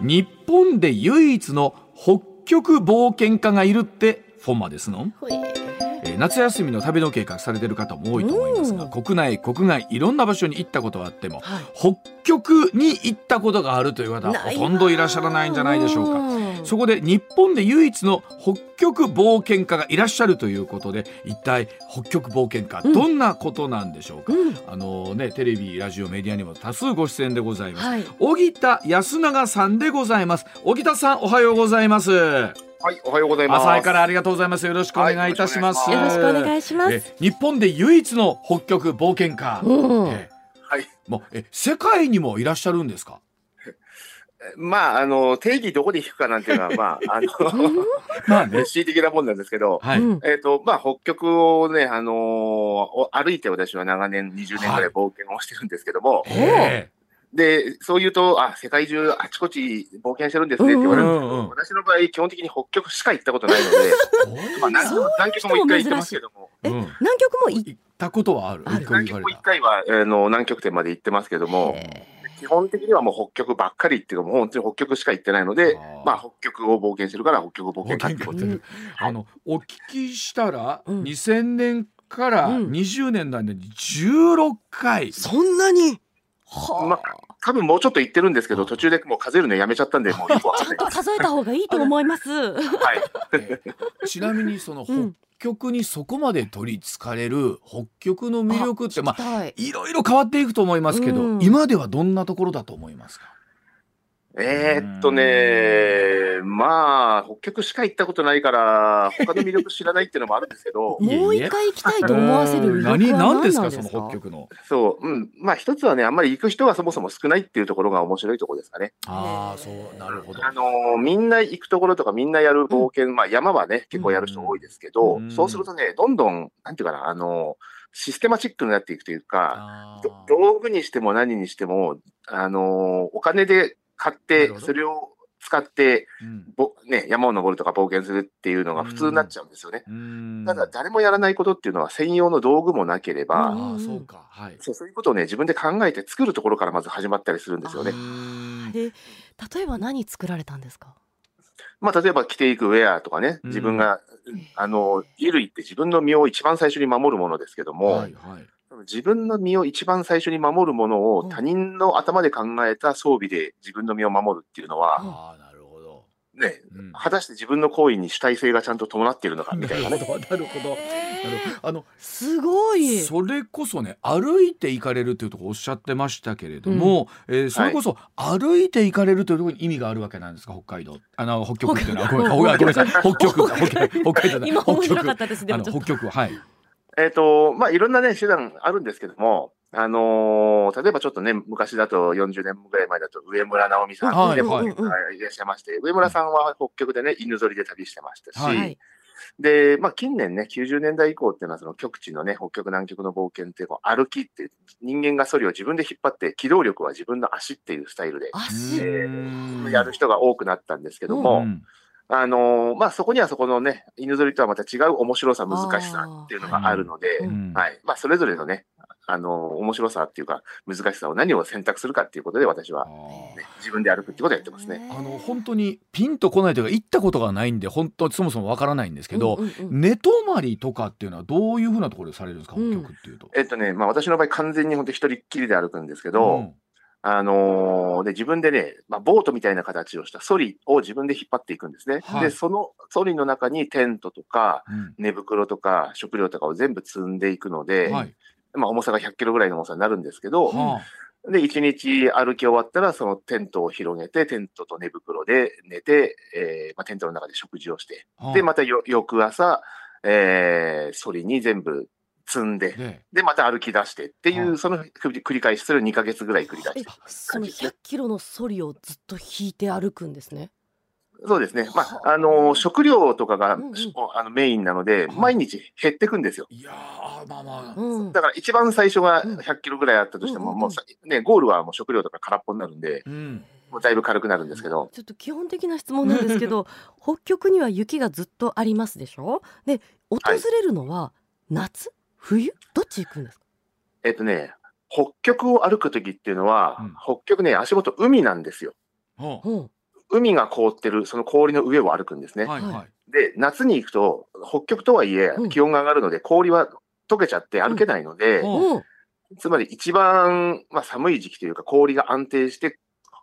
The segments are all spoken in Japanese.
日本で唯一の北極冒険家がいるってフォンマですの？ほええー夏休みの旅の計画されてる方も多いと思いますがうん。国内国外いろんな場所に行ったことはあってもはい。北極に行ったことがあるという方ほとんどいらっしゃらないんじゃないでしょうか。ん。そこで日本で唯一の北極冒険家がいらっしゃるということで一体北極冒険家うん。どんなことなんでしょうか、うん。あのねテレビラジオメディアにも多数ご出演でございます。はい。荻田安永さんでございます。荻田さんおはようございます。はい、おはようございます。朝からありがとうございます。よろしくお願いいたします、はいよろしくお願いします。え日本で唯一の北極冒険家、はい。もうえ世界にもいらっしゃるんですか？まあ、あの、定義どこで引くかなんていうのは、まあ、あの、まあね。恣意的なもんなんですけど、はい、うん。えっ、と、まあ、北極をね、あのーお歩いて私は長年、20年ぐらい冒険をしてるんですけども、えで、そう言うと、あ、世界中あちこち冒険してるんですねって言われるんですけど、うんうん私の場合、基本的に北極しか行ったことないので、え まあ、南極も一回行ってますけども、えうん。南極もい行ったことはある？南極も一回は、あの、南極点まで行ってますけども、基本的にはもう北極ばっかりっていうか、もう本当に北極しか行ってないのでまあ、北極を冒険してるから、北極冒険家ってことあのお聞きしたら、うん。2000年からうん。20年代で16回、そんなに？はま多分もうちょっと行ってるんですけど、途中でもう数えるのやめちゃったんで、もうちゃんと数えた方がいいと思います。はい。えーちなみにその北うん極にそこまで取りつかれる北極の魅力ってまあはい。いろいろ変わっていくと思いますけど、うん今ではどんなところだと思いますか？えーっとね、まあ、北極しか行ったことないから、他の魅力知らないっていうのもあるんですけど、もう一回行きたいと思わせる魅力は何何何でなんですすか。かその北極の？そう、うん。まあ、一つはね、あんまり行く人がそもそも少ないっていうところが面白いところですかね。ああそうなるほどあのーみんな行くところとか、みんなやる冒険、まあ、山はね、結構やる人多いですけど、うんそうするとね、どんどん、なんていうかな、あのーシステマチックになっていくというか、道具にしても何にしても、あのーお金で買っなてそれを使って、うん。ぼね、山を登るとか冒険するっていうのが普通になっちゃうんですよね。うん。ただ、誰もやらないことっていうのは専用の道具もなければ、うん。ああそうか。はい。そうそういうことをね、自分で考えて作るところからまず始まったりするんですよね。うん。で、例えば何作られたんですか？まあ、例えば着ていくウェアとかね、うん。自分が、あの、衣類って自分の身を一番最初に守るものですけども、はいはい自分の身を一番最初に守るものうん。を他人の頭で考えた装備で自分の身を守るっていうのは、ああなるほど。ね、うん。果たして自分の行為に主体性がちゃんと伴っているのかみたいなね。なるほどなるほど。あのすごい。それこそね歩いて行かれるというところおっしゃってましたけれども、えーそれこそ歩いて行かれるというところに意味があるわけなんですか？北海道。あの北極っていうのは。ごめんなさい。北極か北極北海道だ。今面白か北ったです。で極。北極ははいえっ、と、まあ、いろんなね、手段あるんですけども、あのー例えばちょっとね、昔だと40年ぐらい前だと上村直美さんでも、はいはいらっしゃいまして、上村さんは北極でね、犬ぞりで旅してましたし、はいはい。で、まあ、近年ね、90年代以降っていうのは、その極地のね、北極南極の冒険ってこう、歩きって、人間がソリを自分で引っ張って、機動力は自分の足っていうスタイルで、足。えうんやる人が多くなったんですけども、うんあのーまあ、そこにはそこのね、犬ぞりとはまた違う面白さ、難しさっていうのがあるので、あーうん。はい。まあ、それぞれのね、あのー面白さっていうか、難しさを何を選択するかっていうことで、私は、ね、自分で歩くってことをやってますね。あの本当にピンとこないというか行ったことがないんで本当そもそもわからないんですけど、うんうんうん。寝泊まりとかっていうのはどういうふうなところでされるんですかうん北極っていうと。えっとね、まあ、私の場合、完全に本当一人っきりで歩くんですけど、うんあのーで、自分でね、まあ、ボートみたいな形をしたソリを自分で引っ張っていくんですね。はい。で、そのソリの中にテントとか、うん。寝袋とか食料とかを全部積んでいくので、はい。まあ、重さが100キロぐらいの重さになるんですけど、はで、一日歩き終わったら、そのテントを広げて、テントと寝袋で寝て、えーまあ、テントの中で食事をして、あ。で、またよ翌朝、えー、ソリに全部積んで、でで、また歩き出してっていはう、その繰り返し、それを2ヶ月ぐらい繰り返えして。その100キロのソリをずっと引いて歩くんですね。そうですね。まあ、あ。のー食料とかが、うんうん。あのメインなので、はい。毎日減ってくんですよ。いやーまあまあ、うん。だから一番最初がうん。100キロぐらいあったとしても、うんうんうん。もうさね、ゴールはもう食料とか空っぽになるんで、うん、もうだいぶ軽くなるんですけど、ちょっと基本的な質問なんですけど 北極には雪がずっとありますでしょ？で訪れるのは夏、冬？どっち行くんですか？えっとね、北極を歩くときっていうのは、うん。北極ね、足元海なんですよ。はう。ん海が凍ってるその氷の上を歩くんですね。はいはい。で、夏に行くと、北極とはいえうん。気温が上がるので、氷は溶けちゃって歩けないので、うん。うん。つまり一番、まあ、寒い時期というか、氷が安定して、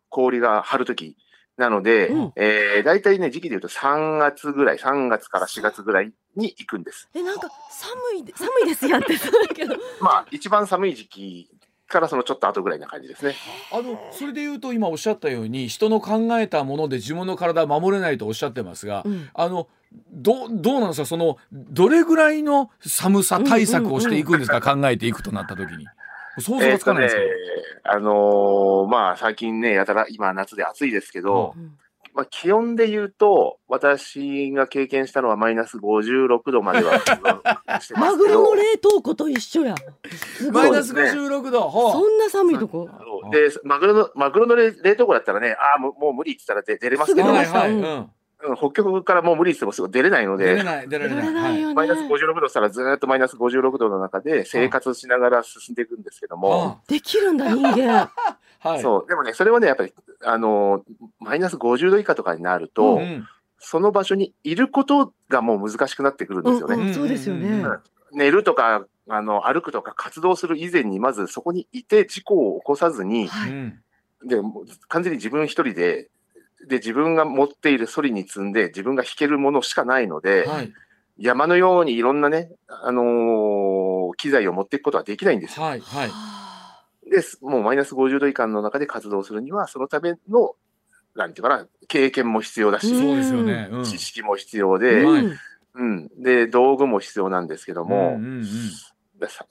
氷が張るときなので、うん。えー、大体ね、時期で言うと3月ぐらい、3月から4月ぐらいに行くんです。えなんか寒いで寒いですやんってそうだけど。まあ、一番寒い時期からそのちょっと後ぐらいな感じですね。あのそれで言うと今おっしゃったように人の考えたもので自分の体は守れないとおっしゃってますが、うん。あのどどうなんですか？そのどれぐらいの寒さ対策をしていくんですか、考えていくとなった時に想像がつかないんですけど、あのーまあ、最近ね、やたら今夏で暑いですけど、うん。まあ、気温で言うと、私が経験したのはマイナス56度までは してますマけど。グロの冷凍庫と一緒や。すごい。マイナス56度、ほそんな寒いとこ？で、マグロの、マグロの冷冷凍庫だったらね、ああ、もうもう無理って言ったら出出れますけど、はいはい、うん北極からもう無理ってもすぐ出れないので、出れない出られ出ないマイナス56度したらずーっとマイナス56度の中で生活しながら進んでいくんですけども、できるんだ人間。はい、はい、そう、でもね、それはね、やっぱり、あのーマイナス50度以下とかになると、うんその場所にいることがもう難しくなってくるんですよね。そうですよね。うん。寝るとか、あの、歩くとか活動する以前に、まずそこにいて事故を起こさずに、はい。うん。で、もう完全に自分一人で、で、自分が持っているソリに積んで、自分が弾けるものしかないので、はい山のようにいろんなね、あのー機材を持っていくことはできないんですよ。はいはいはです。もうマイナス50度以下の中で活動するには、そのための、なんていうかな、経験も必要だし、うんそうですよね、うん、知識も必要あで、はいうんうん。で、道具も必要なんですけども、うんうんうん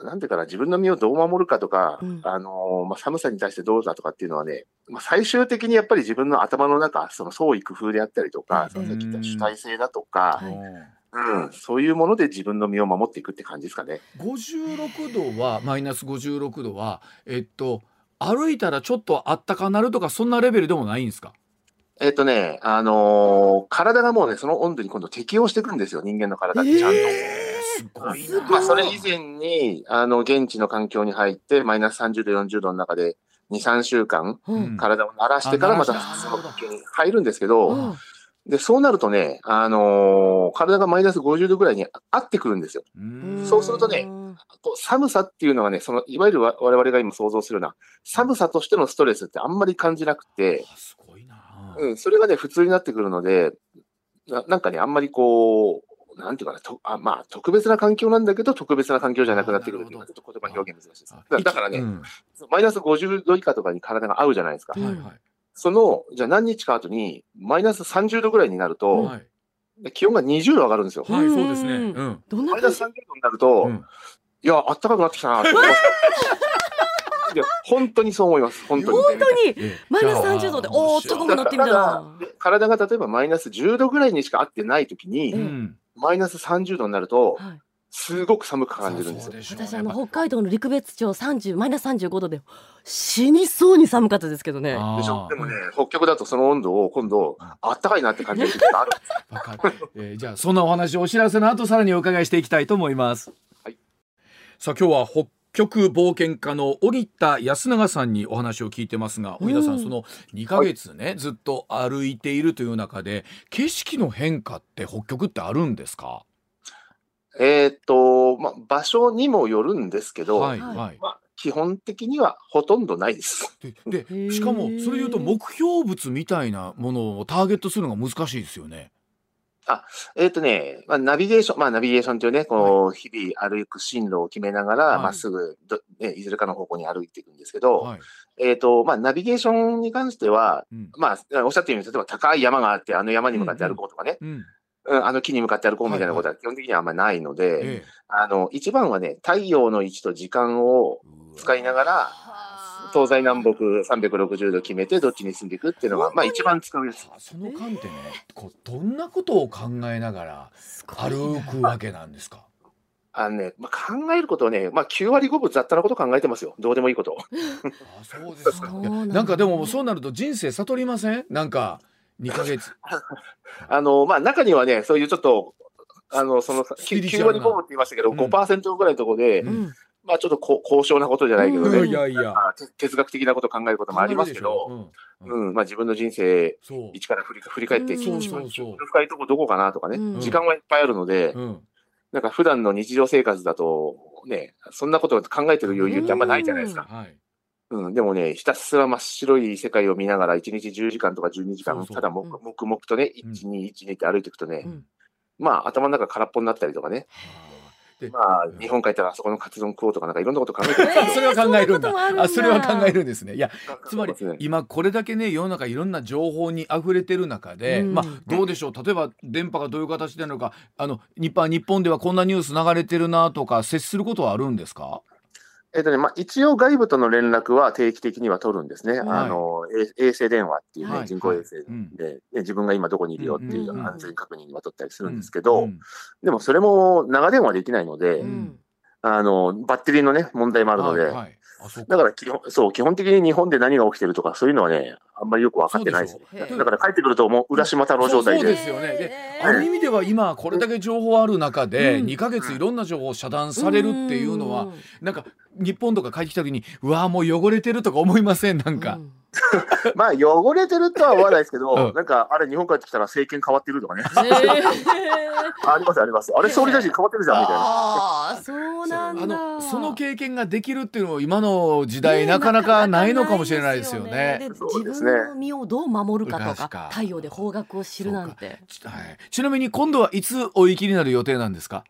なんていうかな、自分の身をどう守るかとか、うん。あのーまあ、寒さに対してどうだとかっていうのはね、まあ、最終的にやっぱり自分の頭の中、その創意工夫であったりとか、うんさっき言った主体性だとか、はい。うん、そういうもので自分の身を守っていくって感じですかね。56度はマイナス56度はえっと歩いたらちょっとあったかなるとかそんなレベルでもないんですか？えっ、とね、あのー体がもうね、その温度に今度適応していくんですよ、人間の体ってちゃんと。すごいな。まあ、それ以前に、あの、現地の環境に入って、マイナス30度、40度の中で、2、3週間、うん。体を慣らしてからまたの環境に入るんですけど、うん。で、そうなるとね、あのー体がマイナス50度ぐらいに合ってくるんですよ。うん。そうするとねこう寒さっていうのがね、その、いわゆるわ我々が今想像するような、寒さとしてのストレスってあんまり感じなくて、あすごいな、うん、それがね、普通になってくるので、ななんかね、あんまりこう、なんていうかな、とあまあ、特別な環境なんだけど、特別な環境じゃなくなってくるっていうのは、ちょっと言葉表現難しいです。だだからね、うんマイナス50度以下とかに体が合うじゃないですか。うんはいはいその、じゃあ何日か後に、マイナス30度ぐらいになると、はいで気温が20度上がるんですよ。はい、そうですね。うんマイナス感じ？30度になると、うんいや、あったかくなってきたなって思います。いや、本当にそう思います。本当に。本当に？ええマイナスじゃあ30度でおー高くなってみたいなで体が例えばマイナス10度ぐらいにしか合ってないときに、うん。マイナス30度になると、はいすごく寒く感じるんですよ。そうでしょうね私あの北海道の陸別町30マイナス35度で死にそうに寒かったですけどねでしょ？でもね、北極だとその温度を今度、あったかいなって感じる時がある。えーじゃあそんなお話お知らせの後さらにお伺いしていきたいと思います。はい。さあ今日は北極冒険家の荻田康永さんにお話を聞いてますが、荻田さうんんその2ヶ月ね、ずっと歩いているという中で景色の変化って北極ってあるんですか？えーっと、まあ、場所にもよるんですけど、はいはいはい。まあ、基本的にはほとんどないです。でしかもそれ言うと目標物みたいなものをターゲットするのが難しいですよね。えーっとね、まあ、ナビゲーション、まあ、ナビゲーションというね、こう、日々歩く進路を決めながら、はいまっすぐど、ね、いずれかの方向に歩いていくんですけど、はい。えーっと、まあ、ナビゲーションに関しては、うん。まあ、おっしゃってるように、例えば高い山があって、あの山に向かって歩こうとかね、うん。うんあの木に向かって歩こうみたいなことは基本的にはあんまりないので、えあの、一番はね、太陽の位置と時間をえ使いながら、東西南北360度決めてどっちに進んでいくっていうのが、まあ一番使うやつ。その観点ね、こうどんなことを考えながら歩くわけなんですか？あのね、まあ、考えることはね、まあ9割5分雑多なこと考えてますよ。どうでもいいこと。あそうですか。なんかでもそうなると人生悟りません？なんか二ヶ月。あの、まあ中にはね、そういうちょっと、あの、その、スピリチュア9ルな割5分って言いましたけど、うん5%ぐらいのところで、うんうんまあちょっとこ高尚なことじゃないけどうんね、いやいや。まあて哲学的なことを考えることもありますけど、うん。うん、まあ自分の人生一から振り振り返って、深いとこどこかなとかね、うん。時間はいっぱいあるので、うん。なんか普段の日常生活だと、ね、そんなことを考えてる余裕ってあんまないじゃないですか。はい。うん、でもね、ひたすら真っ白い世界を見ながら、1日10時間とか12時間、そうそう。ただ黙黙々とね、うん。1、2、1、2って歩いていくとね、うん。まあ頭の中空っぽになったりとかね、でまあ日本帰ったらあそこのカツ丼食おうとかなんかいろんなこと考えてそれは考えるんだ。あそれは考えるんですね。いやつまり今これだけね世の中いろんな情報に溢れてる中で、うん。まあどうでしょう？例えば電波がどういう形なのか。あの日本日本ではこんなニュース流れてるなとか接することはあるんですか？えっとね、まあ一応外部との連絡は定期的には取るんですね。はい。あの、衛衛星電話っていうね、はい。人工衛星うん。で、ね自分が今どこにいるよっていうんう安全確認は取ったりするんですけど、うんでもそれも長電話できないので、うん。あの、バッテリーのね、問題もあるので、はいはい。だから基本、そう、基本的に日本で何が起きてるとか、そういうのはね、あんまりよく分かってないですだから帰ってくると、もう浦島太郎状態で。そうですよね。でえーある意味では今これだけ情報ある中でうん。2ヶ月いろんな情報遮断されるっていうのはなんか日本とか帰ってきた時にうわーもう汚れてるとか思いません？なんか、うん まあ、汚れてるとは思わないですけど、うん。なんか、あれ、日本帰ってきたら政権変わってるとかね。え。ー あります、あります。あれ、総理大臣変わってるじゃん、みたいな。ああそうなんあだのその経験ができるっていうのも今の時代なかなかないのかもしれないですよね。でそうですね。自分の身をどう守るかと確かか太陽で方角を知るなんて。ちはい、ちなみに今度はいつお行きになる予定なんですか、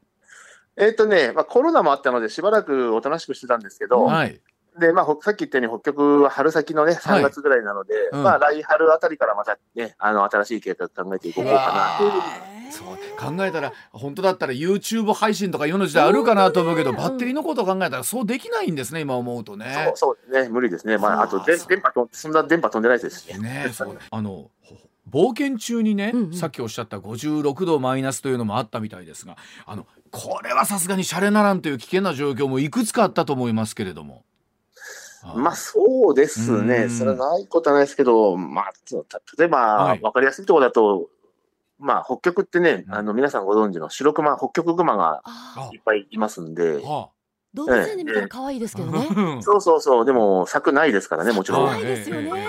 えっとね、まあ、コロナもあったので、しばらくおとなしくしてたんですけど、はいで、まあ、ほさっき言ったように、北極は春先のね、3月ぐらいなので、うんまあ、来春あたりからまたね、あの、新しい計画考えていこうかな。そう考えたら本当だったら YouTube 配信とか世の時代あるかなと思うけど、ねバッテリーのことを考えたらそうできないんですね今思うとね。そうそうですね、無理ですね。まあ、あと電波と、そんな電波飛んでないですしね。ねそうあのほ冒険中にね、うんうんさっきおっしゃった56度マイナスというのもあったみたいですがあのこれはさすがにシャレならんという危険な状況もいくつかあったと思いますけれども。はいまあ、そうですうね。ん。それはないことはないですけど、まあ、例えば、はい。わかりやすいところだと、まあ、北極ってね、うん。あの、皆さんご存知の白熊、北極熊があいっぱいいますんで、は動物園で見たら可愛いですけどね。あ、そうそうそう、でも、柵ないですからね、もちろん。は可愛いですよね。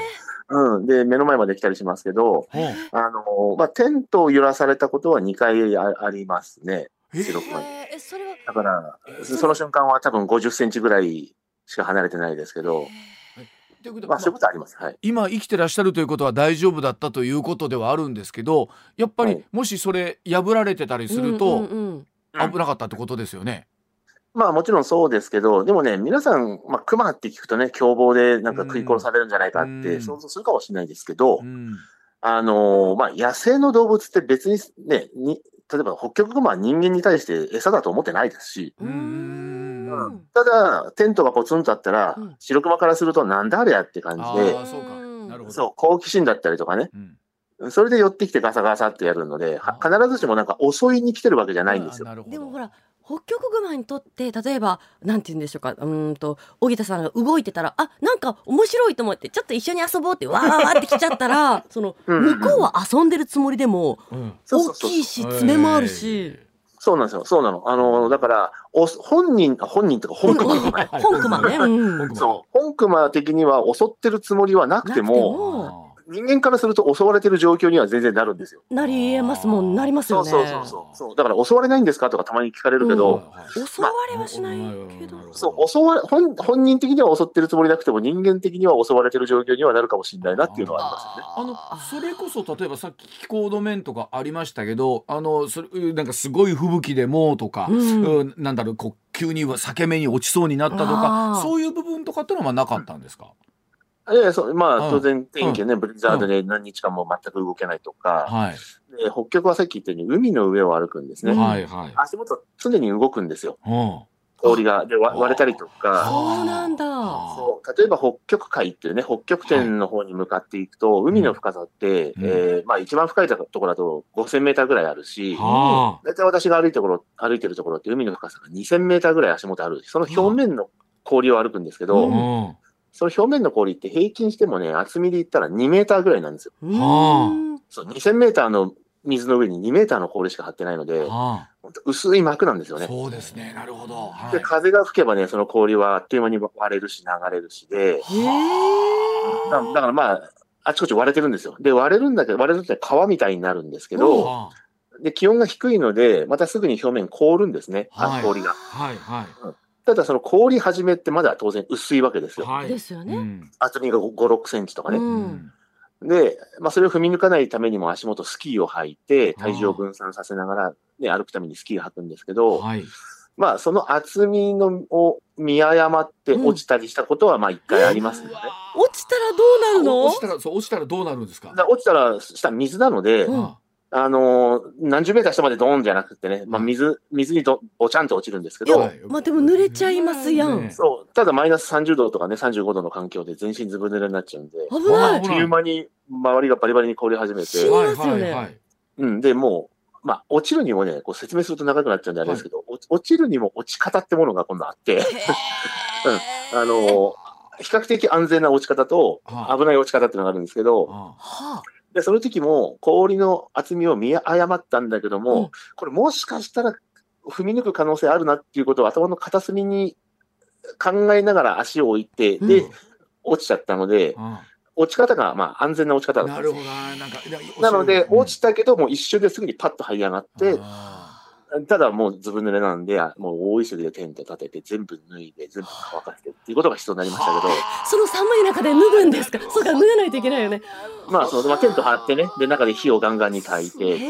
うん。で、目の前まで来たりしますけど、はあの、まあ、テントを揺らされたことは2回あありますね。え白熊に。えー。えそれはだから、その瞬間は多分50センチぐらいしか離れてないですけど、ということまあ、そういうことあります。はい。今生きてらっしゃるということは大丈夫だったということではあるんですけどやっぱりはい。もしそれ破られてたりすると危なかったってことですよね。まあもちろんそうですけど、でもね、皆さん、まあ、熊って聞くとね、凶暴でなんか食い殺されるんじゃないかっうん。て想像するかもしれないですけど、うん。あのーまあ、野生の動物って別にね、に例えば北極熊は人間に対して餌だと思ってないですし、うんうん。ただ、テントがポツンとあったら、うん。白熊からするとなんだあれやって感じあで、あそう好奇心だったりとかね、うん。それで寄ってきてガサガサってやるので、はあ必ずしもなんか襲いに来てるわけじゃないんですよ。でもほら北極熊にとって例えばなんて言うんでしょうか。うーんと荻田さんが動いてたらあなんか面白いと思ってちょっと一緒に遊ぼうってわーって来ちゃったらそのうん。向こうは遊んでるつもりでもうん。大きいし爪もあるし。そうなんですよ。そうなの。あの、だから、お本人、本人とか本熊とかね。本熊ね。うんそう。本熊的には襲ってるつもりはなくても人間からすると襲われてる状況には全然なるんですよ。なりえますもんなりますよね。そうそうそうそうそう。だから襲われないんですかとかたまに聞かれるけど、襲われはしないけど。そう、襲われ、本本人的には襲ってるつもりなくても人間的には襲われてる状況にはなるかもしれないなっていうのはありますよね。あのそれこそ例えばさっき気候の面とかありましたけどあのそれなんかすごい吹雪でもとか、うんうんなんだろうこう急に裂け目に落ちそうになったとかそういう部分とかってのはまあなかったんですか、いやいやそうまうんあ当然天気ね、ブリザードで何日間も全く動けないとか、はい、で北極はさっき言ったように海の上を歩くんですね。うんはいはい足元常に動くんですよ。うん氷が。で、割れたりとか。そうなんだ。そう例えば北極海っていうね、北極点の方に向かっていくと、海の深さって、うんえーまあ一番深いところだと5000メーターぐらいあるし、は大体私が歩いてるところ、歩いてるところって海の深さが2000メーターぐらい足元ある。その表面の氷を歩くんですけど、うんその表面の氷って平均してもね、厚みで言ったら2メーターぐらいなんですよ。うんはそう、2000メーターの水の上に2メーターの氷しか張ってないので、あ本当薄い膜なんですよあね。そうですね。なるほど。はいで、風が吹けばね、その氷はあっという間に割れるし、流れるしで、へえ。だだからまあ、あちこち割れてるんですよ。で、割れるんだけど、割れるって川みたいになるんですけど、あで、気温が低いので、またすぐに表面凍るんですね、あはい氷が。はいはいただその氷始めってまだ当然薄いわけですよ。はい。ですよねうん厚みが5、6センチとかね。うんで、まあそれを踏み抜かないためにも足元スキーを履いて、体重を分散させながら、ね、歩くためにスキーを履くんですけど、はい。まあその厚みのを見誤って落ちたりしたことはまあ一回ありますよね。落ちたらどうなるの？落ちたらそう落ちたらどうなるんですか？落ちたら下水なので、うんああのー何十メーター下までドーンじゃなくてね、まあ水、水にど、ぼちゃんと落ちるんですけど、い。やまあでも濡れちゃいますやん。ねそう、ただマイナス30度とかね、35度の環境で全身ずぶ濡れになっちゃうんで、危ない。あっという間に周りがバリバリに凍り始めて、死にますよね。はいはいはいうん、で、もう、まあ、落ちるにもね、こう説明すると長くなっちゃうんであれですけど、落ち落ちるにも落ち方ってものが今度あって、あのー比較的安全な落ち方とは危ない落ち方っていうのがあるんですけど、あはで、その時も氷の厚みを見誤ったんだけども、うん。これもしかしたら踏み抜く可能性あるなっていうことを頭の片隅に考えながら足を置いて、うん。で、落ちちゃったので、あ落ち方がまあ安全な落ち方だったんですよ。なるほどな。なんかなので、落ちたたけど、もう一瞬ですぐにパッと這い上がって、あただもうずぶ濡れなんで、あもう大急ぎでテント立てて、全部脱いで、全部乾かしてっていうことが必要になりましたけど、その寒い中で脱ぐんですか？そうか脱がないといけないよね。まあ、その、まあ、テント張ってね、で、中で火をガンガンに焚いて、い。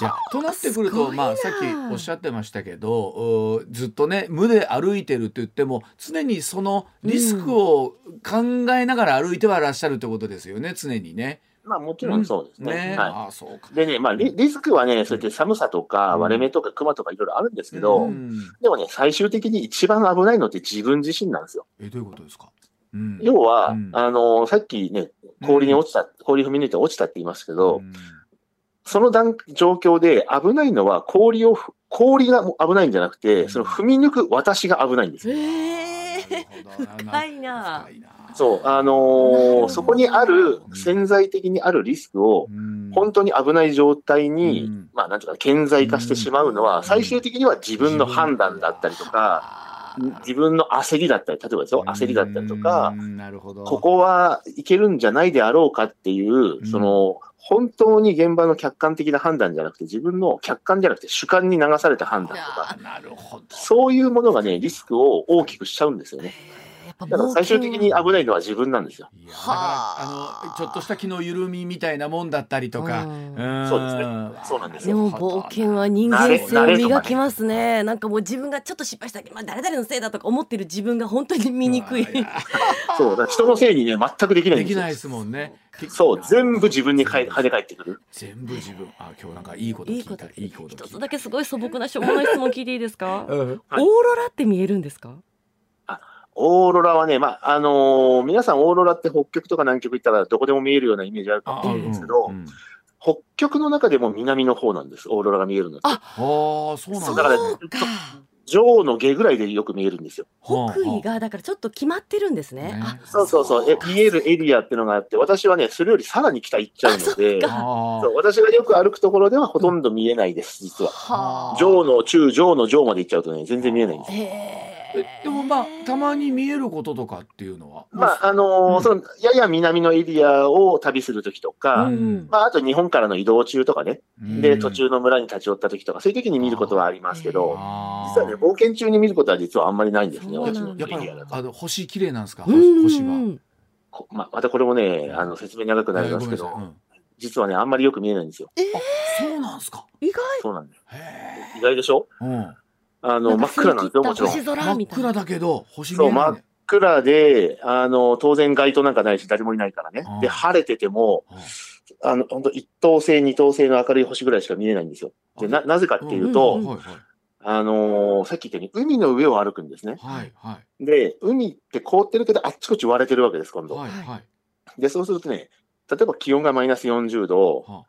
やとなってくるとまあさっきおっしゃってましたけどうずっとね無で歩いてるって言っても常にそのリスクを考えながら歩いてはいらっしゃるってことですよね常にね。まあ、もちろんそうですね。ね。はああそうか。い。でね、まあリ、リスクはね、そうやって寒さとかうん。割れ目とか熊とかいろいろあるんですけど、うん。でもね、最終的に一番危ないのって自分自身なんですよ。えどういうことですか？うん。要は、うん。あのさっきね、氷に落ちた、氷踏み抜いて落ちたって言いますけど、うん。その段状況で危ないのは氷をふ、氷が危ないんじゃなくて、その踏み抜く私が危ないんですよ。へえなるほど。深いな。深いなそう、あのーそこにある潜在的にあるリスクを、うん。本当に危ない状態に、うん。まあ、なんていうか、顕在化してしまうのは、うん。最終的には自分の判断だったりとか、自分の焦りだったり、例えばですよ、焦りだったりとかここはいけるんじゃないであろうかっていう、ん。その、本当に現場の客観的な判断じゃなくて、自分の客観じゃなくて主観に流された判断とか。そういうものがね、リスクを大きくしちゃうんですよね。だから最終的に危ないのは自分なんですよ。いやだはからああのちょっとした気の緩みみたいなもんだったりとか、うんんそうですねそうなんですよでも冒険は人間性を磨きますね。なんかもう自分がちょっと失敗したけど、まあ誰々のせいだとか思ってる自分が本当に醜い。や そう、だから人のせいにね、全くできないんですよ。できないですもんね。そう、全部自分にかえ跳ね返ってくる。全部自分。あ今日なんかいいこと聞いた。いいこといいこと聞いた。一つだけすごい素朴なしょうもない質問聞いていいですか？オーロラって見えるんですか？オーロラはね、まあ、あのー皆さんオーロラって北極とか南極行ったらどこでも見えるようなイメージあるかもしれないんですけど、うんうん北極の中でも南の方なんです、オーロラが見えるのって。ああーそうなんそうだからそうか。女王の下ぐらいでよく見えるんですよ。北緯がだからちょっと決まってるんですね。ねあ、そうそうそう。え見えるエリアっていうのがあって、私はね、それよりさらに北行っちゃうので、あそう私がよく歩くところではほとんど見えないです、実は。はあ。上の中、上の上まで行っちゃうとね、全然見えないんです。でもまあたまに見えることとかっていうのは？まあ、あのーうんその、やや南のエリアを旅するときとか、うんまあ、あと日本からの移動中とかね、うんで、途中の村に立ち寄ったときとか、そういうときに見ることはありますけど、実はね、冒険中に見ることは実はあんまりないんですね、私のエリアだと。あの星綺麗なんですか？うん星は。こまあ、またこれもね、あの、説明長くなりますけど、実はね、あんまりよく見えないんですよ。えーそうなんですか？意外。そうなんです。へ意外でしょ？え。うん。あの、真っ暗なんですよ、もちろん。星真っ空みたいな。真っ暗だけど星そう見えないね。暗で、あの、当然街灯なんかないし、誰もいないからねあ。で、晴れてても、ああの、本当一等星、二等星の明るい星ぐらいしか見えないんですよ。で、な、なぜかっていうと、あのーさっき言ったように、海の上を歩くんですね。はいはいで、海って凍ってるけど、あっちこっち割れてるわけです、今度。はいはい。で、そうするとね、例えば気温がマイナス40度、は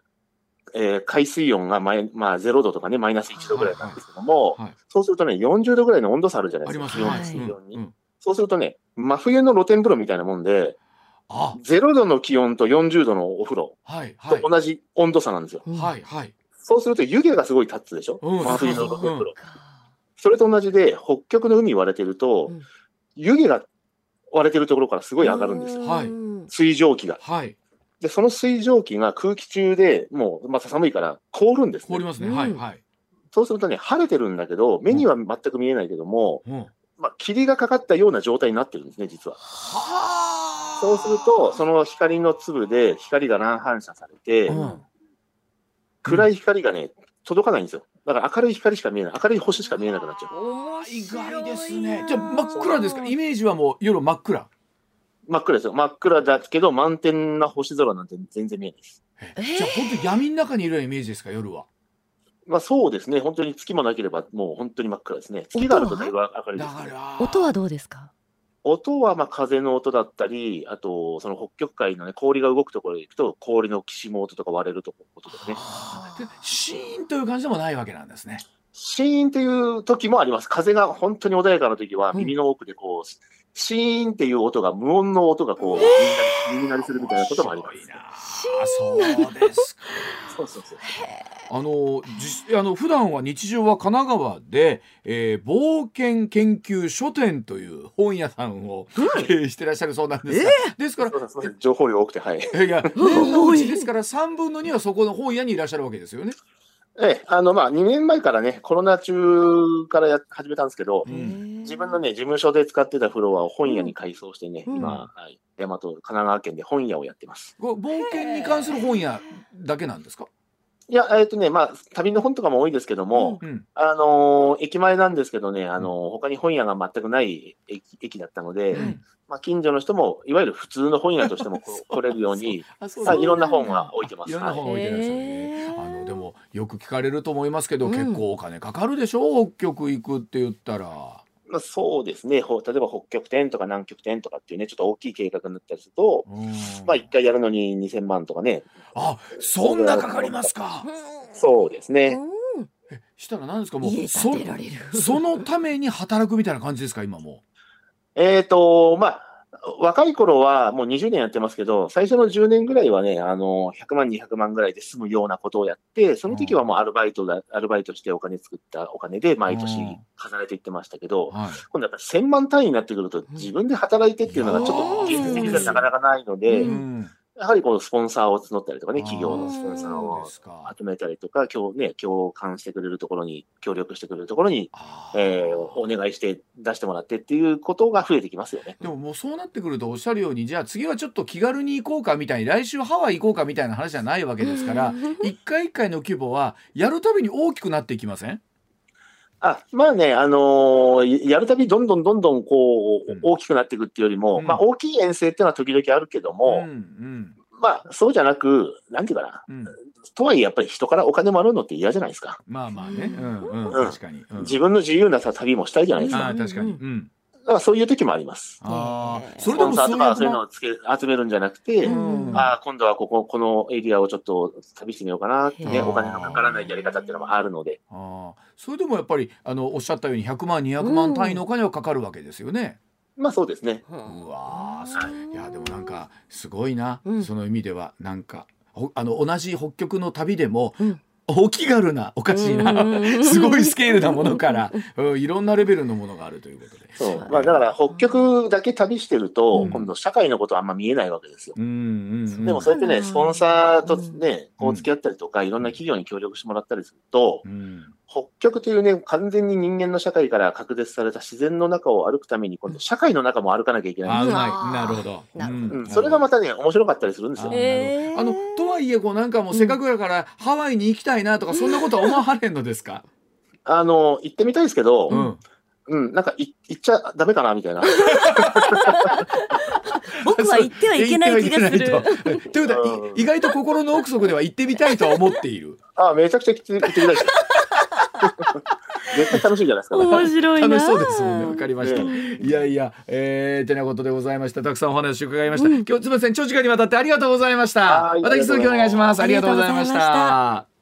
えー海水温がマイ、まあ、0度とかね、マイナス1度ぐらいなんですけども、はい。そうするとね、40度ぐらいの温度差あるじゃないあですか。りますね。気温はい。水温に。うん。そうするとね、真冬の露天風呂みたいなもんで、あ。0度の気温と40度のお風呂はいはい。と同じ温度差なんですよ。うん。はいはい。そうすると湯気がすごい立つでしょ、うん。真冬のお風呂。うんそれと同じで、北極の海割れてると、うん。湯気が割れてるところからすごい上がるんですよ。水蒸気が。はいで、その水蒸気が空気中でもうまた寒いから凍るんです、ね。凍りますね、うん。はいはい、そうするとね、晴れてるんだけど、目には全く見えないけども、うん、まあ、霧がかかったような状態になってるんですね、実は。はあ。そうすると、その光の粒で光が乱反射されて、うん。暗い光がね、届かないんですよ。だから明るい光しか見えない。明るい星しか見えなくなっちゃう。意外ですね。じゃあ真っ暗ですか？イメージはもう夜真っ暗真っ暗ですよ。真っ暗だけど、満天な星空なんて全然見えないです。ええーじゃあ本当に闇の中にいるようなイメージですか夜は？まあそうですね。本当に月もなければ、もう本当に真っ暗ですね。月があるとだいぶ明るいです、ね。だから音はどうですか？音はまあ風の音だったり、あと、その北極海のね、氷が動くところに行くと、氷のきしむ音とか割れるとこ音とかね。シーンという感じでもないわけなんですねシーンっていう時もあります。風が本当に穏やかな時は、うん耳の奥でこう、シーンっていう音が、無音の音がこう、耳鳴りするみたいなこともありますそうですかそうそうそう。あのじあの普段は日常は神奈川で、えー冒険研究書店という本屋さんを経営してらっしゃるそうなんですが、ですからそうです。すみません情報量多くて、はい。いや ですから3分の2はそこの本屋にいらっしゃるわけですよね。ええ、あの、まあ、2年前からね、コロナ中からや始めたんですけど、うん。自分のね、事務所で使ってたフロアを本屋に改装してね、うん。今、はい、大和、神奈川県で本屋をやってます。冒険に関する本屋だけなんですか、いや、えっ、とね、まあ、旅の本とかも多いですけども、うん、あのー駅前なんですけどね、あのー他に本屋が全くない駅駅だったので、うん。まあ、近所の人も、いわゆる普通の本屋としても 来れるように、あそうはい、いろんな本は置いてます。いろんな本はい置いてらっしゃるね、もよく聞かれると思いますけど、うん。結構お金かかるでしょ？北極行くって言ったら。まあ、そうですね、ほ例えば北極点とか南極点とかっていうね、ちょっと大きい計画になったりすると、うん。まあ、一回やるのに2000万とかね、あそんなかかりますか？そうですね。うん。したら何ですか？もう そのために働くみたいな感じですか？今もえっ、と、まあ、若い頃はもう20年やってますけど、最初の10年ぐらいはね、あの、100万、200万ぐらいで済むようなことをやって、その時はもうアルバイトだ、アルバイトしてお金作ったお金で毎年うん重ねていってましたけど、はい。今度やっぱ1000万単位になってくると、自分で働いてっていうのがちょっと現実的ではなかなかないので、ううんんやはりこのスポンサーを募ったりとかね、企業のスポンサーを集めたりとか、今日ね、共感してくれるところに、協力してくれるところに、えーお願いして出してもらってっていうことが増えてきますよね。でももうそうなってくるとおっしゃるようにじゃあ次はちょっと気軽に行こうかみたいに来週ハワイ行こうかみたいな話じゃないわけですから 一回一回の規模はやるたびに大きくなっていきません？あまあね、あのーやるたびどんどんどんどんこう、うん。大きくなっていくっていうよりも、うん。まあ大きい遠征っていうのは時々あるけどうんも、うん。まあそうじゃなく、なんていうかな、うん。とはいえやっぱり人からお金もらうのって嫌じゃないですか。まあまあね。うんうん。うん。確かに、うん。自分の自由なさ旅もしたいじゃないですか。ああ確かに。うん。だからそういう時もあります。ああそれでもスポンサーとかそういうの万をつけ集めるんじゃなくて、うん。ああ、今度はここ、このエリアをちょっと旅してみようかなってね、お金のかからないやり方っていうのもあるので。ああそれでもやっぱりあのおっしゃったように100万200万単位のお金はかかるわけですよね、まあそうですね。うわいやでもなんかすごいな、うん。その意味ではなんかほあの同じ北極の旅でも、うんお気軽なおかしいな、うん。すごいスケールなものから、うんいろんなレベルのものがあるということで。そう。まあだから北極だけ旅してると、うん。今度社会のことはあんま見えないわけですよ。うんうんうん、でもそうやってね、うん。スポンサーとね、うん。こう付き合ったりとか、いろんな企業に協力してもらったりすると、うん。北極というね、完全に人間の社会から隔絶された自然の中を歩くために、今度社会の中も歩かなきゃいけないんですよ。あうまいあーなるほど。なるほど。うん、それがまたね、面白かったりするんですよ。あのとはいえこうなんかもうせっかくだからハワイに行きたいなとかそんなことは思われんのですか？あの、行ってみたいですけど、うん。うん、なんかい行っちゃダメかなみたいな。僕は行ってはいけない気がすると ということはうんい意外と心の奥底では行ってみたいとは思っている。あめちゃくちゃ行ってみたいです。絶対楽しいじゃないですか。面白いな楽しそうですもんね。わかりました。ねいやいや、えー、てなことでございました。たくさんお話を伺いました。うん今日すみません、長時間にわたってありがとうございました。はいまた引き続きお願いします。ありがとうございました。